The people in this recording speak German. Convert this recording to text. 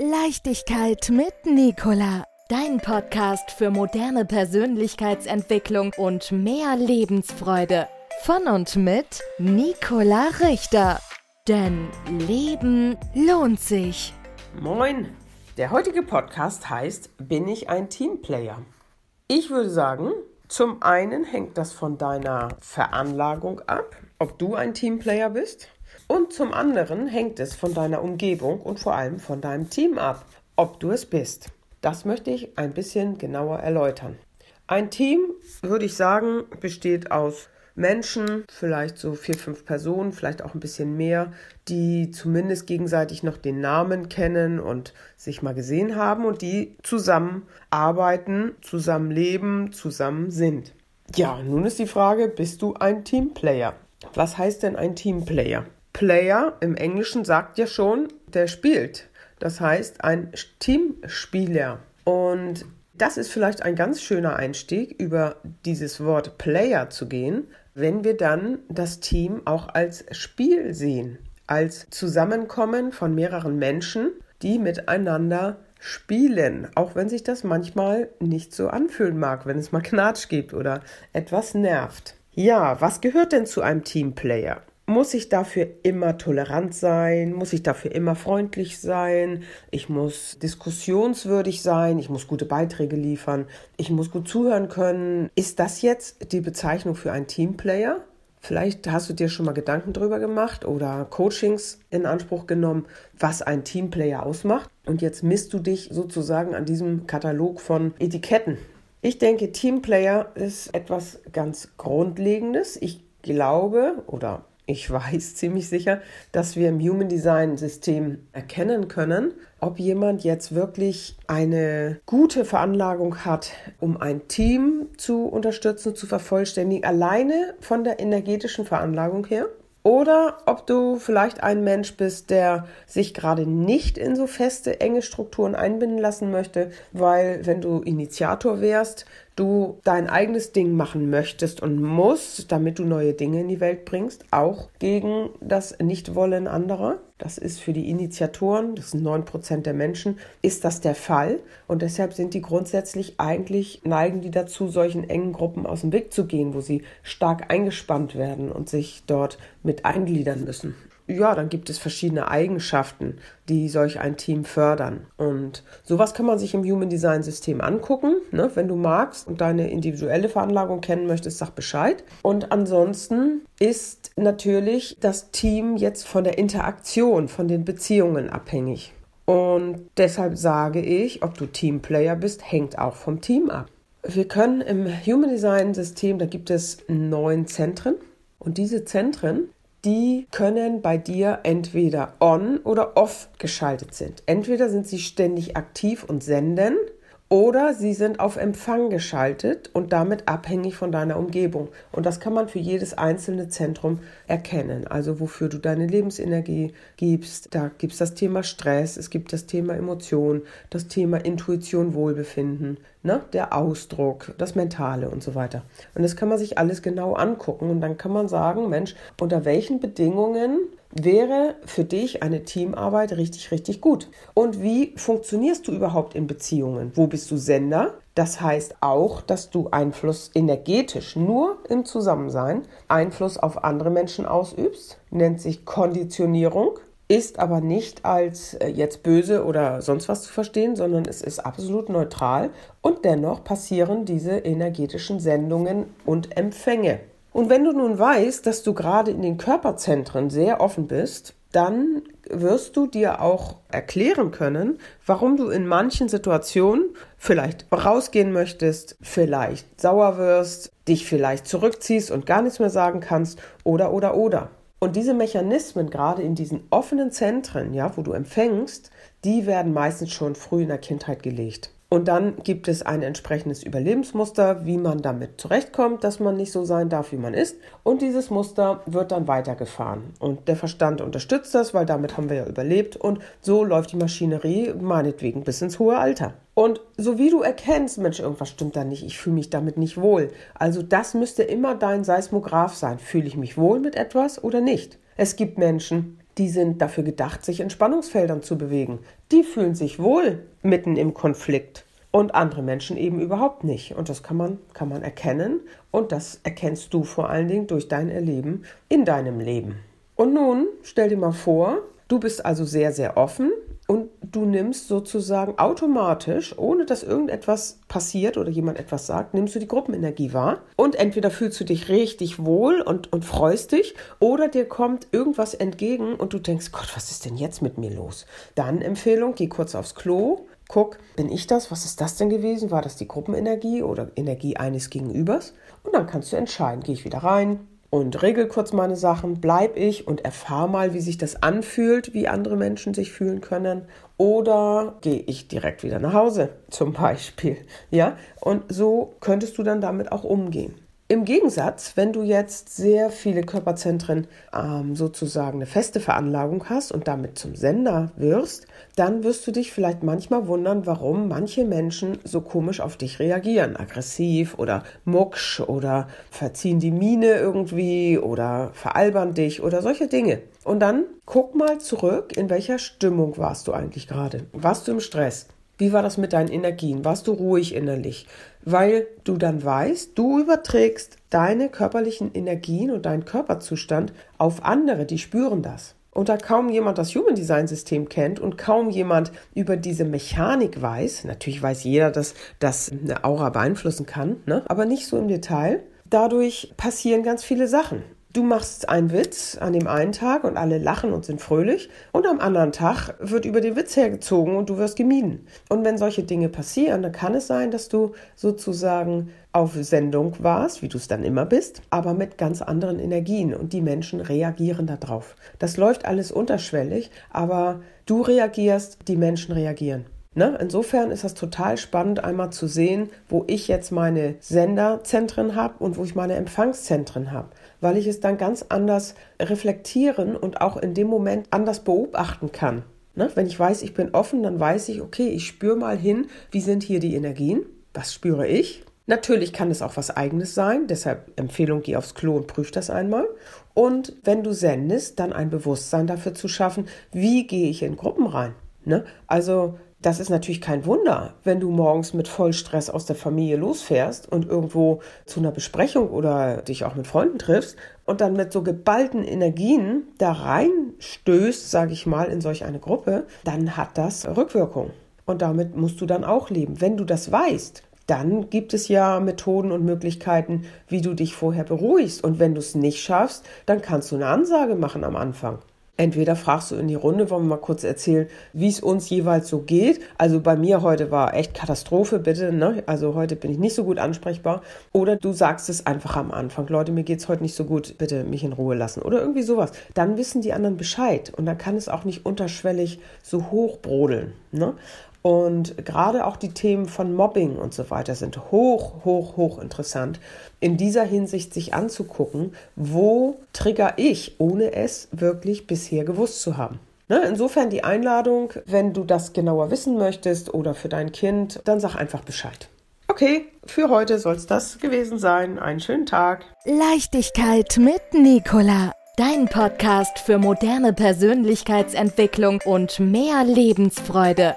Leichtigkeit mit Nicola. Dein Podcast für moderne Persönlichkeitsentwicklung und mehr Lebensfreude. Von und mit Nicola Richter. Denn Leben lohnt sich. Moin! Der heutige Podcast heißt Bin ich ein Teamplayer? Ich würde sagen, zum einen hängt das von deiner Veranlagung ab, ob du ein Teamplayer bist. Und zum anderen hängt es von deiner Umgebung und vor allem von deinem Team ab, ob du es bist. Das möchte ich ein bisschen genauer erläutern. Ein Team, würde ich sagen, besteht aus Menschen, vielleicht so vier, fünf Personen, vielleicht auch ein bisschen mehr, die zumindest gegenseitig noch den Namen kennen und sich mal gesehen haben und die zusammen arbeiten, zusammen leben, zusammen sind. Ja, nun ist die Frage, bist du ein Teamplayer? Was heißt denn ein Teamplayer? Player im Englischen sagt ja schon, der spielt. Das heißt, ein Teamspieler. Und das ist vielleicht ein ganz schöner Einstieg, über dieses Wort Player zu gehen, wenn wir dann das Team auch als Spiel sehen, als Zusammenkommen von mehreren Menschen, die miteinander spielen, auch wenn sich das manchmal nicht so anfühlen mag, wenn es mal Knatsch gibt oder etwas nervt. Ja, was gehört denn zu einem Teamplayer? Muss ich dafür immer tolerant sein? Muss ich dafür immer freundlich sein? Ich muss diskussionswürdig sein? Ich muss gute Beiträge liefern? Ich muss gut zuhören können? Ist das jetzt die Bezeichnung für einen Teamplayer? Vielleicht hast du dir schon mal Gedanken darüber gemacht oder Coachings in Anspruch genommen, was ein Teamplayer ausmacht. Und jetzt misst du dich sozusagen an diesem Katalog von Etiketten. Ich denke, Teamplayer ist etwas ganz Grundlegendes. Ich glaube oder ich weiß ziemlich sicher, dass wir im Human Design System erkennen können, ob jemand jetzt wirklich eine gute Veranlagung hat, um ein Team zu unterstützen, zu vervollständigen, alleine von der energetischen Veranlagung her. Oder ob du vielleicht ein Mensch bist, der sich gerade nicht in so feste, enge Strukturen einbinden lassen möchte, weil wenn du Initiator wärst, du dein eigenes Ding machen möchtest und musst, damit du neue Dinge in die Welt bringst, auch gegen das Nichtwollen anderer. Das ist für die Initiatoren, das sind 9% der Menschen, ist das der Fall. Und deshalb sind die grundsätzlich eigentlich, neigen die dazu, solchen engen Gruppen aus dem Weg zu gehen, wo sie stark eingespannt werden und sich dort mit eingliedern müssen ja, dann gibt es verschiedene Eigenschaften, die solch ein Team fördern. Und sowas kann man sich im Human Design System angucken. Ne? Wenn du magst und deine individuelle Veranlagung kennen möchtest, sag Bescheid. Und ansonsten ist natürlich das Team jetzt von der Interaktion, von den Beziehungen abhängig. Und deshalb sage ich, ob du Teamplayer bist, hängt auch vom Team ab. Wir können im Human Design System, da gibt es neun Zentren. Und diese Zentren, die können bei dir entweder on oder off geschaltet sind. Entweder sind sie ständig aktiv und senden oder sie sind auf Empfang geschaltet und damit abhängig von deiner Umgebung. Und das kann man für jedes einzelne Zentrum erkennen. Also wofür du deine Lebensenergie gibst. Da gibt es das Thema Stress, es gibt das Thema Emotion, das Thema Intuition, Wohlbefinden, ne? der Ausdruck, das Mentale und so weiter. Und das kann man sich alles genau angucken und dann kann man sagen, Mensch, unter welchen Bedingungen wäre für dich eine Teamarbeit richtig, richtig gut. Und wie funktionierst du überhaupt in Beziehungen? Wo bist du Sender? Das heißt auch, dass du Einfluss energetisch nur im Zusammensein Einfluss auf andere Menschen ausübst, nennt sich Konditionierung, ist aber nicht als äh, jetzt böse oder sonst was zu verstehen, sondern es ist absolut neutral und dennoch passieren diese energetischen Sendungen und Empfänge. Und wenn du nun weißt, dass du gerade in den Körperzentren sehr offen bist, dann wirst du dir auch erklären können, warum du in manchen Situationen vielleicht rausgehen möchtest, vielleicht sauer wirst, dich vielleicht zurückziehst und gar nichts mehr sagen kannst oder oder oder. Und diese Mechanismen gerade in diesen offenen Zentren, ja, wo du empfängst, die werden meistens schon früh in der Kindheit gelegt. Und dann gibt es ein entsprechendes Überlebensmuster, wie man damit zurechtkommt, dass man nicht so sein darf, wie man ist. Und dieses Muster wird dann weitergefahren. Und der Verstand unterstützt das, weil damit haben wir ja überlebt. Und so läuft die Maschinerie meinetwegen bis ins hohe Alter. Und so wie du erkennst, Mensch, irgendwas stimmt da nicht, ich fühle mich damit nicht wohl. Also das müsste immer dein Seismograph sein. Fühle ich mich wohl mit etwas oder nicht? Es gibt Menschen, die sind dafür gedacht, sich in Spannungsfeldern zu bewegen. Die fühlen sich wohl mitten im Konflikt und andere Menschen eben überhaupt nicht. Und das kann man, kann man erkennen und das erkennst du vor allen Dingen durch dein Erleben in deinem Leben. Und nun stell dir mal vor, du bist also sehr, sehr offen und du nimmst sozusagen automatisch, ohne dass irgendetwas passiert oder jemand etwas sagt, nimmst du die Gruppenenergie wahr und entweder fühlst du dich richtig wohl und, und freust dich oder dir kommt irgendwas entgegen und du denkst, Gott, was ist denn jetzt mit mir los? Dann Empfehlung, geh kurz aufs Klo, guck, bin ich das? Was ist das denn gewesen? War das die Gruppenenergie oder Energie eines Gegenübers? Und dann kannst du entscheiden, gehe ich wieder rein, und regel kurz meine Sachen, bleib ich und erfahr mal, wie sich das anfühlt, wie andere Menschen sich fühlen können. Oder gehe ich direkt wieder nach Hause, zum Beispiel. Ja, und so könntest du dann damit auch umgehen. Im Gegensatz, wenn du jetzt sehr viele Körperzentren ähm, sozusagen eine feste Veranlagung hast und damit zum Sender wirst, dann wirst du dich vielleicht manchmal wundern, warum manche Menschen so komisch auf dich reagieren. Aggressiv oder mucksch oder verziehen die Miene irgendwie oder veralbern dich oder solche Dinge. Und dann guck mal zurück, in welcher Stimmung warst du eigentlich gerade? Warst du im Stress? Wie war das mit deinen Energien? Warst du ruhig innerlich? Weil du dann weißt, du überträgst deine körperlichen Energien und deinen Körperzustand auf andere, die spüren das. Und da kaum jemand das Human Design System kennt und kaum jemand über diese Mechanik weiß, natürlich weiß jeder, dass das eine Aura beeinflussen kann, ne? aber nicht so im Detail. Dadurch passieren ganz viele Sachen. Du machst einen Witz an dem einen Tag und alle lachen und sind fröhlich und am anderen Tag wird über den Witz hergezogen und du wirst gemieden. Und wenn solche Dinge passieren, dann kann es sein, dass du sozusagen auf Sendung warst, wie du es dann immer bist, aber mit ganz anderen Energien und die Menschen reagieren darauf. Das läuft alles unterschwellig, aber du reagierst, die Menschen reagieren. Ne? Insofern ist das total spannend, einmal zu sehen, wo ich jetzt meine Senderzentren habe und wo ich meine Empfangszentren habe weil ich es dann ganz anders reflektieren und auch in dem Moment anders beobachten kann. Ne? Wenn ich weiß, ich bin offen, dann weiß ich, okay, ich spüre mal hin, wie sind hier die Energien, was spüre ich. Natürlich kann es auch was eigenes sein, deshalb Empfehlung, geh aufs Klo und prüf das einmal. Und wenn du sendest, dann ein Bewusstsein dafür zu schaffen, wie gehe ich in Gruppen rein. Ne? Also das ist natürlich kein Wunder, wenn du morgens mit Vollstress aus der Familie losfährst und irgendwo zu einer Besprechung oder dich auch mit Freunden triffst und dann mit so geballten Energien da reinstößt, sage ich mal, in solch eine Gruppe, dann hat das Rückwirkung. Und damit musst du dann auch leben. Wenn du das weißt, dann gibt es ja Methoden und Möglichkeiten, wie du dich vorher beruhigst. Und wenn du es nicht schaffst, dann kannst du eine Ansage machen am Anfang. Entweder fragst du in die Runde, wollen wir mal kurz erzählen, wie es uns jeweils so geht. Also bei mir heute war echt Katastrophe, bitte. Ne? Also heute bin ich nicht so gut ansprechbar. Oder du sagst es einfach am Anfang, Leute, mir geht es heute nicht so gut, bitte mich in Ruhe lassen. Oder irgendwie sowas. Dann wissen die anderen Bescheid. Und dann kann es auch nicht unterschwellig so hoch brodeln. Ne? Und gerade auch die Themen von Mobbing und so weiter sind hoch, hoch, hoch interessant. In dieser Hinsicht sich anzugucken, wo trigger ich, ohne es wirklich bisher gewusst zu haben. Ne, insofern die Einladung, wenn du das genauer wissen möchtest oder für dein Kind, dann sag einfach Bescheid. Okay, für heute soll es das gewesen sein. Einen schönen Tag. Leichtigkeit mit Nicola. Dein Podcast für moderne Persönlichkeitsentwicklung und mehr Lebensfreude.